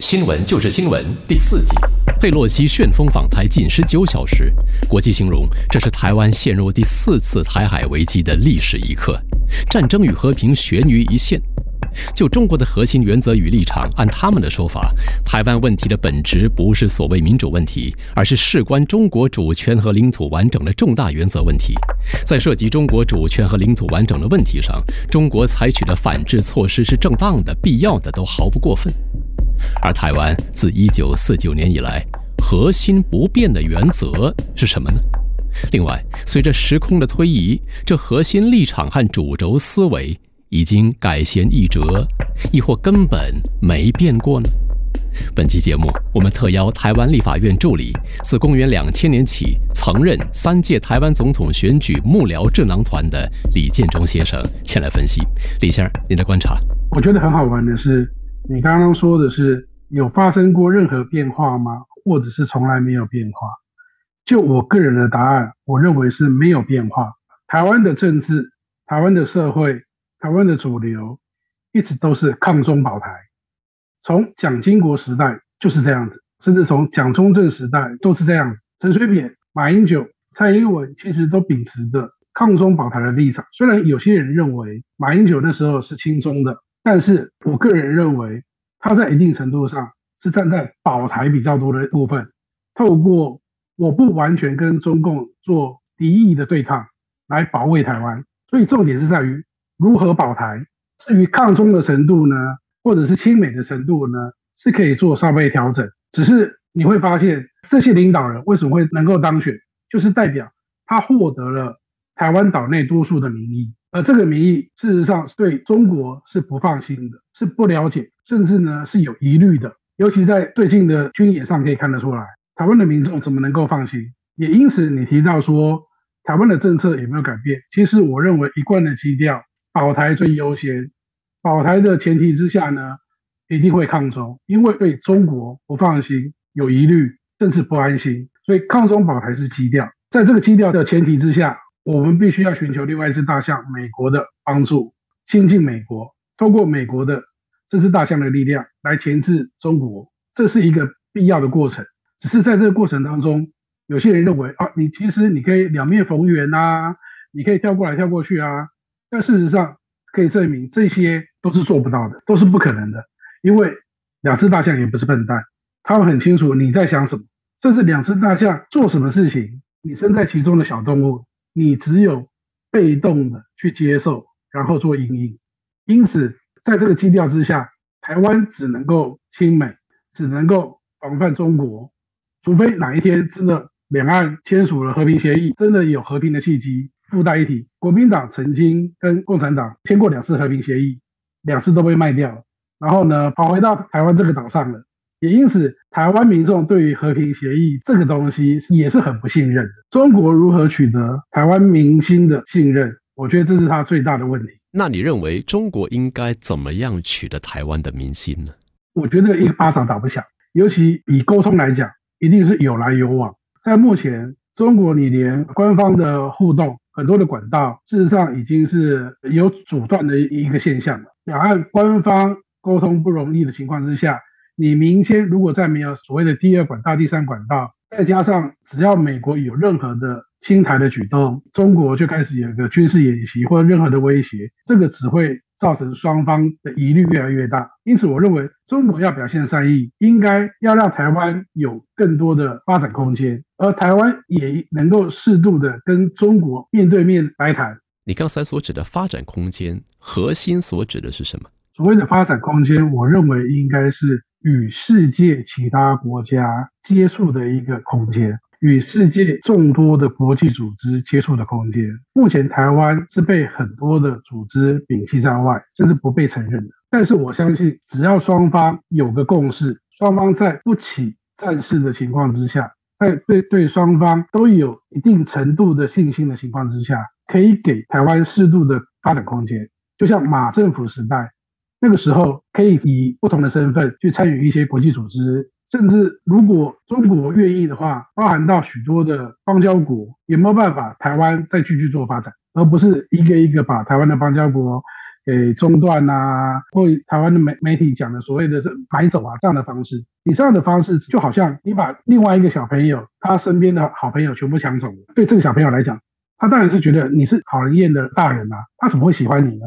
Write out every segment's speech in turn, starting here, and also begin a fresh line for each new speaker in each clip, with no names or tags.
新闻就是新闻第四集，佩洛西旋风访台近十九小时，国际形容这是台湾陷入第四次台海危机的历史一刻，战争与和平悬于一线。就中国的核心原则与立场，按他们的说法，台湾问题的本质不是所谓民主问题，而是事关中国主权和领土完整的重大原则问题。在涉及中国主权和领土完整的问题上，中国采取的反制措施是正当的、必要的，都毫不过分。而台湾自1949年以来，核心不变的原则是什么呢？另外，随着时空的推移，这核心立场和主轴思维。已经改弦易辙，亦或根本没变过呢？本期节目，我们特邀台湾立法院助理，自公元两千年起曾任三届台湾总统选举幕僚智囊团的李建中先生前来分析。李先生，您的观察？
我觉得很好玩的是，你刚刚说的是有发生过任何变化吗？或者是从来没有变化？就我个人的答案，我认为是没有变化。台湾的政治，台湾的社会。台湾的主流一直都是抗中保台，从蒋经国时代就是这样子，甚至从蒋中正时代都是这样子。陈水扁、马英九、蔡英文其实都秉持着抗中保台的立场。虽然有些人认为马英九那时候是亲中的，但是我个人认为他在一定程度上是站在保台比较多的部分，透过我不完全跟中共做敌意的对抗来保卫台湾。所以重点是在于。如何保台？至于抗中的程度呢，或者是亲美的程度呢，是可以做稍微调整。只是你会发现，这些领导人为什么会能够当选，就是代表他获得了台湾岛内多数的民意，而这个民意事实上对中国是不放心的，是不了解，甚至呢是有疑虑的。尤其在最近的军演上可以看得出来，台湾的民众怎么能够放心？也因此，你提到说台湾的政策有没有改变？其实我认为一贯的基调。保台最优先，保台的前提之下呢，一定会抗中，因为对中国不放心、有疑虑，甚至不安心，所以抗中保台是基调。在这个基调的前提之下，我们必须要寻求另外一只大象——美国的帮助，亲近美国，通过美国的这只大象的力量来钳制中国，这是一个必要的过程。只是在这个过程当中，有些人认为啊，你其实你可以两面逢源啊，你可以跳过来跳过去啊。但事实上，可以证明这些都是做不到的，都是不可能的。因为两只大象也不是笨蛋，他们很清楚你在想什么。甚至两只大象做什么事情，你身在其中的小动物，你只有被动的去接受，然后做应应。因此，在这个基调之下，台湾只能够亲美，只能够防范中国，除非哪一天真的两岸签署了和平协议，真的有和平的契机。附带一提，国民党曾经跟共产党签过两次和平协议，两次都被卖掉。然后呢，跑回到台湾这个岛上了。也因此，台湾民众对于和平协议这个东西也是很不信任的。中国如何取得台湾民心的信任？我觉得这是他最大的问题。
那你认为中国应该怎么样取得台湾的民心呢？
我觉得一个巴掌打不响。尤其以沟通来讲，一定是有来有往。在目前，中国你连官方的互动。很多的管道，事实上已经是有阻断的一个现象了。两岸官方沟通不容易的情况之下，你明天如果再没有所谓的第二管道、第三管道，再加上只要美国有任何的侵台的举动，中国就开始有一个军事演习或者任何的威胁，这个只会。造成双方的疑虑越来越大，因此我认为中国要表现善意，应该要让台湾有更多的发展空间，而台湾也能够适度的跟中国面对面来谈。
你刚才所指的发展空间，核心所指的是什么？
所谓的发展空间，我认为应该是与世界其他国家接触的一个空间。与世界众多的国际组织接触的空间，目前台湾是被很多的组织摒弃在外，甚至不被承认的。但是我相信，只要双方有个共识，双方在不起战事的情况之下，在对对双方都有一定程度的信心的情况之下，可以给台湾适度的发展空间。就像马政府时代，那个时候可以以不同的身份去参与一些国际组织，甚至如果中国愿意的话，包含到许多的邦交国，有没有办法台湾再继续做发展，而不是一个一个把台湾的邦交国给中断呐，或台湾的媒媒体讲的所谓的是买走啊这样的方式。你这样的方式就好像你把另外一个小朋友他身边的好朋友全部抢走了，对这个小朋友来讲，他当然是觉得你是讨人厌的大人啊，他怎么会喜欢你呢？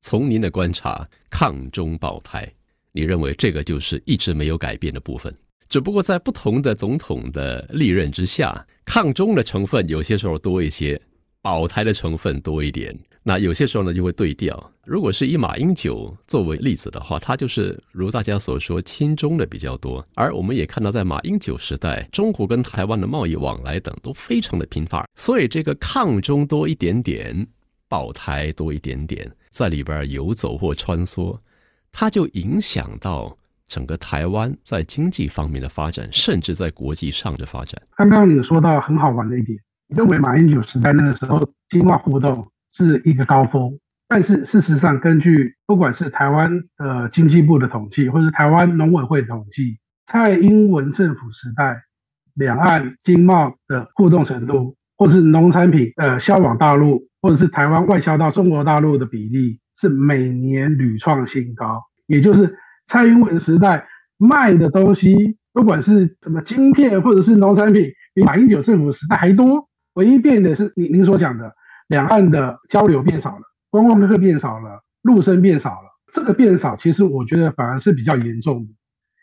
从您的观察，抗中保台，你认为这个就是一直没有改变的部分？只不过在不同的总统的历任之下，抗中的成分有些时候多一些，保台的成分多一点。那有些时候呢就会对调。如果是以马英九作为例子的话，他就是如大家所说亲中的比较多。而我们也看到，在马英九时代，中国跟台湾的贸易往来等都非常的频繁，所以这个抗中多一点点，保台多一点点。在里边游走或穿梭，它就影响到整个台湾在经济方面的发展，甚至在国际上的发展。
刚刚你说到很好玩的一点，你认为马英九时代那个时候经贸互动是一个高峰，但是 事实上，根据不管是台湾的经济部的统计，或是台湾农委会统计，蔡英文政府时代两岸经贸的互动程度，或是农产品呃销往大陆。或者是台湾外销到中国大陆的比例是每年屡创新高，也就是蔡英文时代卖的东西，不管是什么晶片或者是农产品，比马英九政府时代还多。唯一变的是您您所讲的，两岸的交流变少了，观光客变少了，陆生变少了。这个变少，其实我觉得反而是比较严重的，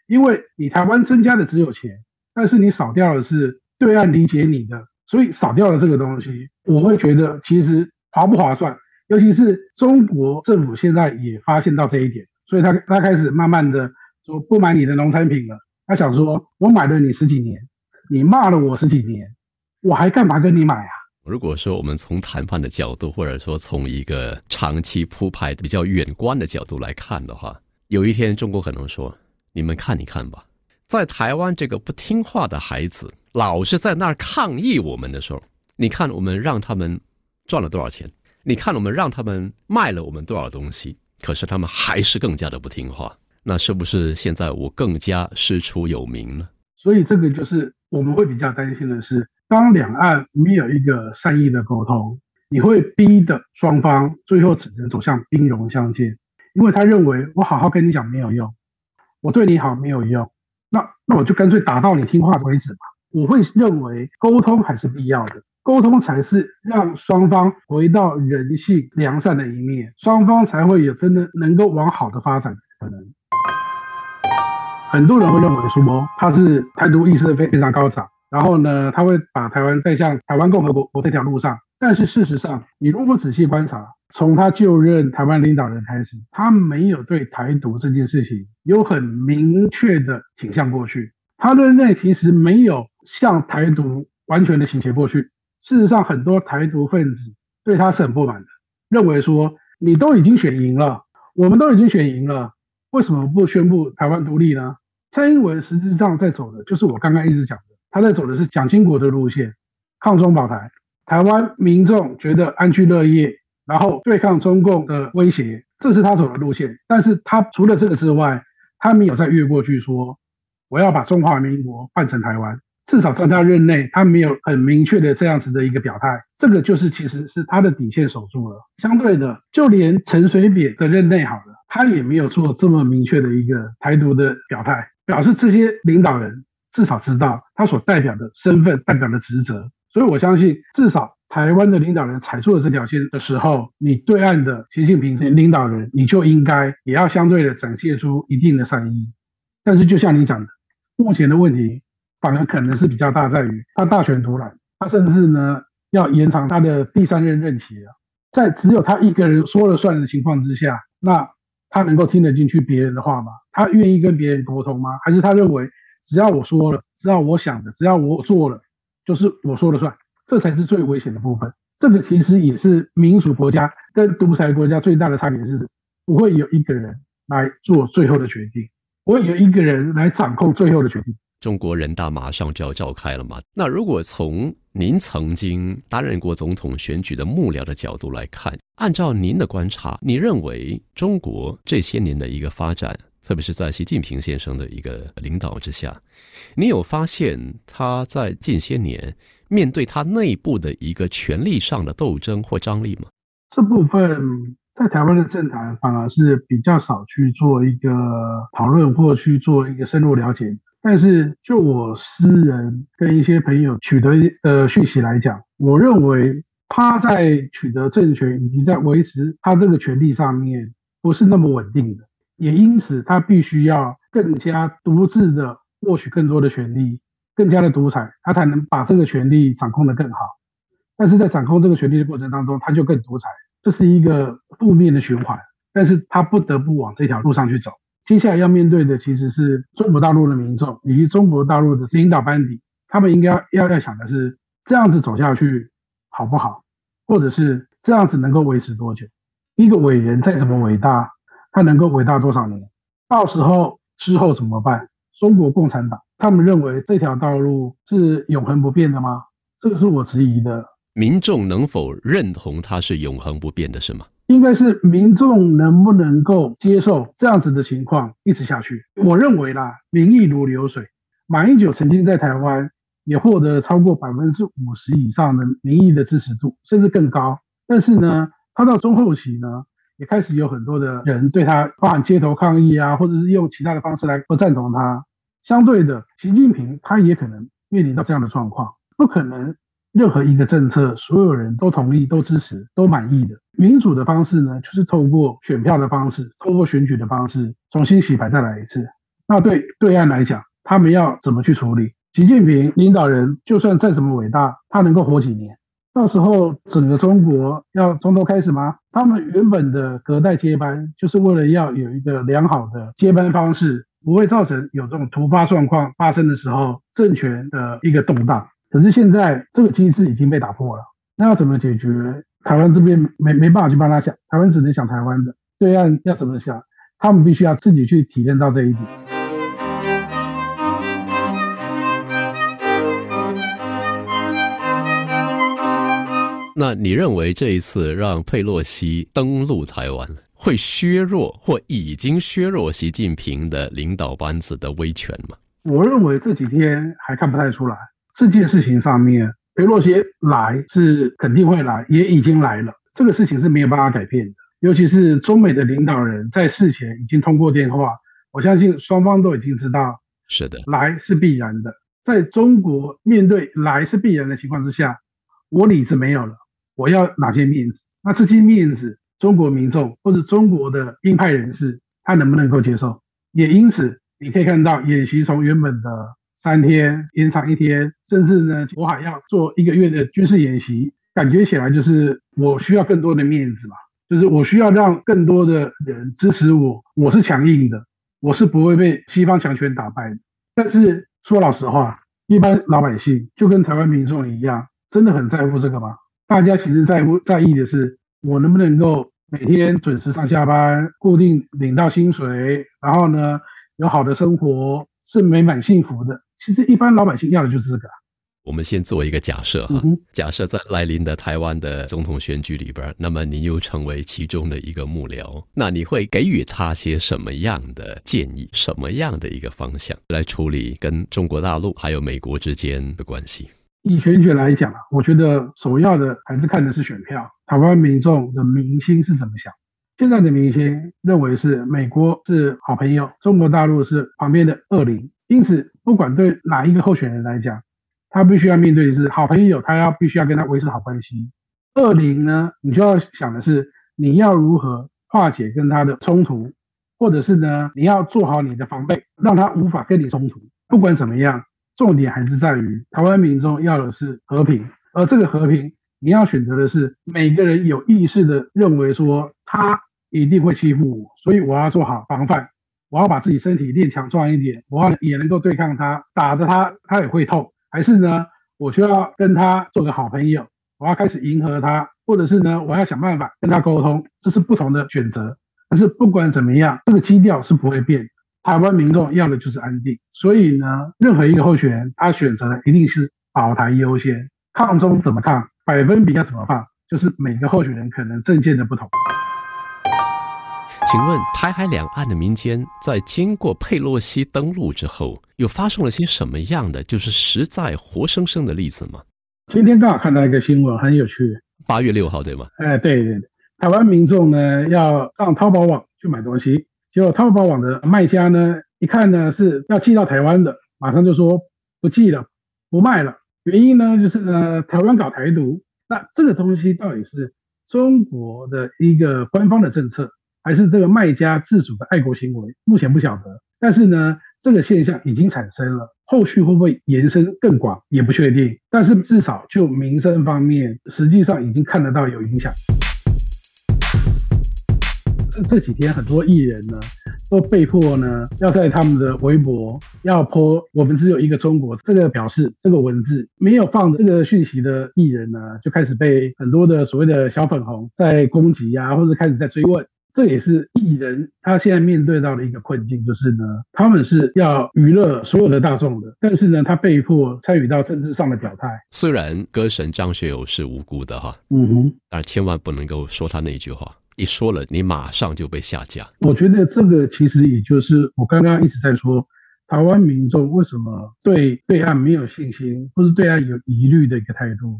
因为你台湾增加的只有钱，但是你少掉的是对岸理解你的。所以少掉了这个东西，我会觉得其实划不划算。尤其是中国政府现在也发现到这一点，所以他他开始慢慢的说不买你的农产品了。他想说，我买了你十几年，你骂了我十几年，我还干嘛跟你买啊？
如果说我们从谈判的角度，或者说从一个长期铺排比较远观的角度来看的话，有一天中国可能说：你们看一看吧，在台湾这个不听话的孩子。老是在那儿抗议我们的时候，你看我们让他们赚了多少钱？你看我们让他们卖了我们多少东西？可是他们还是更加的不听话。那是不是现在我更加师出有名呢？
所以这个就是我们会比较担心的是，当两岸没有一个善意的沟通，你会逼的双方最后只能走向兵戎相见，因为他认为我好好跟你讲没有用，我对你好没有用，那那我就干脆打到你听话为止吧。我会认为沟通还是必要的，沟通才是让双方回到人性良善的一面，双方才会有真的能够往好的发展可能。很多人会认为说他是台独意识非非常高涨，然后呢，他会把台湾带向台湾共和国这条路上。但是事实上，你如果仔细观察，从他就任台湾领导人开始，他没有对台独这件事情有很明确的倾向过去。他的内其实没有向台独完全的倾斜过去。事实上，很多台独分子对他是很不满的，认为说你都已经选赢了，我们都已经选赢了，为什么不宣布台湾独立呢？蔡英文实质上在走的就是我刚刚一直讲的，他在走的是蒋经国的路线，抗中保台，台湾民众觉得安居乐业，然后对抗中共的威胁，这是他走的路线。但是他除了这个之外，他没有再越过去说。我要把中华民国换成台湾，至少在他任内，他没有很明确的这样子的一个表态，这个就是其实是他的底线守住了。相对的，就连陈水扁的任内好了，他也没有做这么明确的一个台独的表态，表示这些领导人至少知道他所代表的身份、代表的职责。所以我相信，至少台湾的领导人踩错了这条线的时候，你对岸的习近平领导人，你就应该也要相对的展现出一定的善意。但是就像你讲的。目前的问题反而可能是比较大，在于他大权独揽，他甚至呢要延长他的第三任任期啊，在只有他一个人说了算的情况之下，那他能够听得进去别人的话吗？他愿意跟别人沟通吗？还是他认为只要我说了，只要我想的，只要我做了，就是我说了算？这才是最危险的部分。这个其实也是民主国家跟独裁国家最大的差别，是不会有一个人来做最后的决定。不会有一个人来掌控最后的决定。
中国人大马上就要召开了嘛？那如果从您曾经担任过总统选举的幕僚的角度来看，按照您的观察，你认为中国这些年的一个发展，特别是在习近平先生的一个领导之下，你有发现他在近些年面对他内部的一个权力上的斗争或张力吗？
这部分在台湾的政坛反而是比较少去做一个讨论或去做一个深入了解。但是，就我私人跟一些朋友取得的讯息来讲，我认为他在取得政权以及在维持他这个权利上面不是那么稳定的，也因此他必须要更加独自的获取更多的权利，更加的独裁，他才能把这个权利掌控的更好。但是在掌控这个权利的过程当中，他就更独裁，这是一个负面的循环。但是他不得不往这条路上去走。接下来要面对的其实是中国大陆的民众以及中国大陆的领导班底，他们应该要要想的是这样子走下去好不好，或者是这样子能够维持多久？一个伟人再怎么伟大，他能够伟大多少年？到时候之后怎么办？中国共产党他们认为这条道路是永恒不变的吗？这个是我质疑的。
民众能否认同它是永恒不变的，是吗？
应该是民众能不能够接受这样子的情况一直下去？我认为啦，民意如流水。马英九曾经在台湾也获得超过百分之五十以上的民意的支持度，甚至更高。但是呢，他到中后期呢，也开始有很多的人对他包含街头抗议啊，或者是用其他的方式来不赞同他。相对的，习近平他也可能面临到这样的状况，不可能。任何一个政策，所有人都同意、都支持、都满意的民主的方式呢，就是透过选票的方式，透过选举的方式重新洗牌再来一次。那对对岸来讲，他们要怎么去处理？习近平领导人就算再怎么伟大，他能够活几年？到时候整个中国要从头开始吗？他们原本的隔代接班，就是为了要有一个良好的接班方式，不会造成有这种突发状况发生的时候，政权的一个动荡。可是现在这个机制已经被打破了，那要怎么解决？台湾这边没没办法去帮他想，台湾只能想台湾的。对岸要怎么想？他们必须要自己去体验到这一点。
那你认为这一次让佩洛西登陆台湾，会削弱或已经削弱习近平的领导班子的威权吗？
我认为这几天还看不太出来。这件事情上面，佩洛西来是肯定会来，也已经来了。这个事情是没有办法改变的。尤其是中美的领导人，在事前已经通过电话，我相信双方都已经知道，
是的，
来是必然的。在中国面对来是必然的情况之下，我理是没有了，我要哪些面子？那这些面子，中国民众或者中国的鹰派人士，他能不能够接受？也因此，你可以看到演习从原本的。三天延长一天，甚至呢，我还要做一个月的军事演习，感觉起来就是我需要更多的面子嘛，就是我需要让更多的人支持我，我是强硬的，我是不会被西方强权打败的。但是说老实话，一般老百姓就跟台湾民众一样，真的很在乎这个吗？大家其实在乎在意的是，我能不能够每天准时上下班，固定领到薪水，然后呢，有好的生活，是美满幸福的。其实一般老百姓要的就是这个。
我们先做一个假设哈，假设在来临的台湾的总统选举里边，那么你又成为其中的一个幕僚，那你会给予他些什么样的建议，什么样的一个方向来处理跟中国大陆还有美国之间的关系？
以选举来讲啊，我觉得首要的还是看的是选票，台湾民众的民心是怎么想。现在的明星认为是美国是好朋友，中国大陆是旁边的恶灵。因此，不管对哪一个候选人来讲，他必须要面对的是好朋友，他要必须要跟他维持好关系。恶邻呢，你就要想的是你要如何化解跟他的冲突，或者是呢，你要做好你的防备，让他无法跟你冲突。不管怎么样，重点还是在于台湾民众要的是和平，而这个和平，你要选择的是每个人有意识的认为说他一定会欺负我，所以我要做好防范。我要把自己身体练强壮一点，我要也能够对抗他，打着他他也会痛，还是呢，我需要跟他做个好朋友，我要开始迎合他，或者是呢，我要想办法跟他沟通，这是不同的选择。但是不管怎么样，这个基调是不会变。台湾民众要的就是安定，所以呢，任何一个候选人他选择的一定是保台优先，抗中怎么抗，百分比要怎么放，就是每个候选人可能政见的不同。
请问台海两岸的民间在经过佩洛西登陆之后，又发生了些什么样的就是实在活生生的例子吗？
今天刚好看到一个新闻，很有趣。
八月六号对吗？
哎，对对对，台湾民众呢要上淘宝网去买东西，结果淘宝网的卖家呢一看呢是要寄到台湾的，马上就说不寄了，不卖了。原因呢就是呢台湾搞台独。那这个东西到底是中国的一个官方的政策？还是这个卖家自主的爱国行为，目前不晓得。但是呢，这个现象已经产生了，后续会不会延伸更广也不确定。但是至少就民生方面，实际上已经看得到有影响。这这几天很多艺人呢，都被迫呢要在他们的微博要泼“我们只有一个中国”这个表示，这个文字没有放这个讯息的艺人呢，就开始被很多的所谓的小粉红在攻击呀，或者开始在追问。这也是艺人他现在面对到的一个困境，就是呢，他们是要娱乐所有的大众的，但是呢，他被迫参与到政治上的表态。
虽然歌神张学友是无辜的哈，
嗯哼，
但千万不能够说他那句话，一说了你马上就被下架。
我觉得这个其实也就是我刚刚一直在说，台湾民众为什么对对岸没有信心，或是对岸有疑虑的一个态度。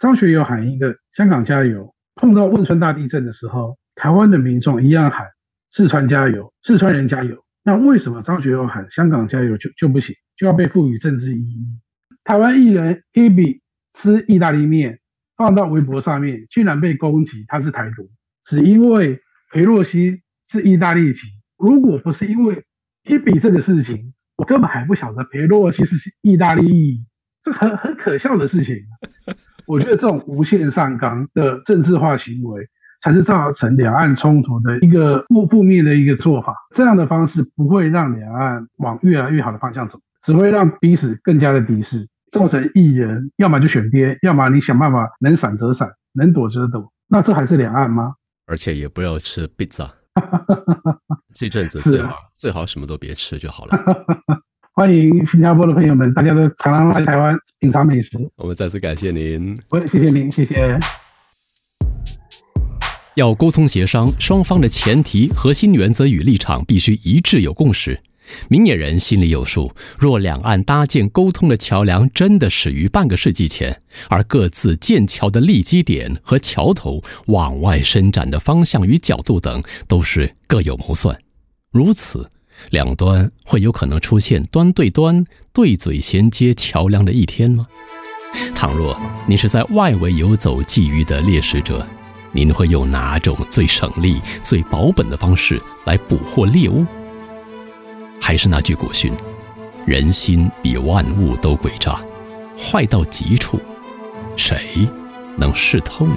张学友喊一个“香港加油”，碰到汶川大地震的时候。台湾的民众一样喊四川加油，四川人加油。那为什么张学友喊香港加油就就不行，就要被赋予政治意义？台湾艺人 Hebe 吃意大利面放到微博上面，居然被攻击他是台独，只因为裴洛西是意大利籍。如果不是因为 Hebe 这个事情，我根本还不晓得裴洛西是意大利裔，这很很可笑的事情。我觉得这种无限上纲的政治化行为。才是造成两岸冲突的一个负负面的一个做法。这样的方式不会让两岸往越来越好的方向走，只会让彼此更加的敌视，造成艺人要么就选边，要么你想办法能闪则闪，能躲则躲。那这还是两岸吗？
而且也不要吃 pizza，这阵子最好最好什么都别吃就好了。
欢迎新加坡的朋友们，大家都常常来台湾品尝美食。
我们再次感谢您，
我也谢谢您，谢谢。
要沟通协商，双方的前提、核心原则与立场必须一致，有共识。明眼人心里有数。若两岸搭建沟通的桥梁真的始于半个世纪前，而各自建桥的立基点和桥头往外伸展的方向与角度等都是各有谋算，如此，两端会有可能出现端对端、对嘴衔接桥梁的一天吗？倘若你是在外围游走觊觎的猎食者。您会用哪种最省力、最保本的方式来捕获猎物？还是那句古训：“人心比万物都诡诈，坏到极处，谁能视透呢？”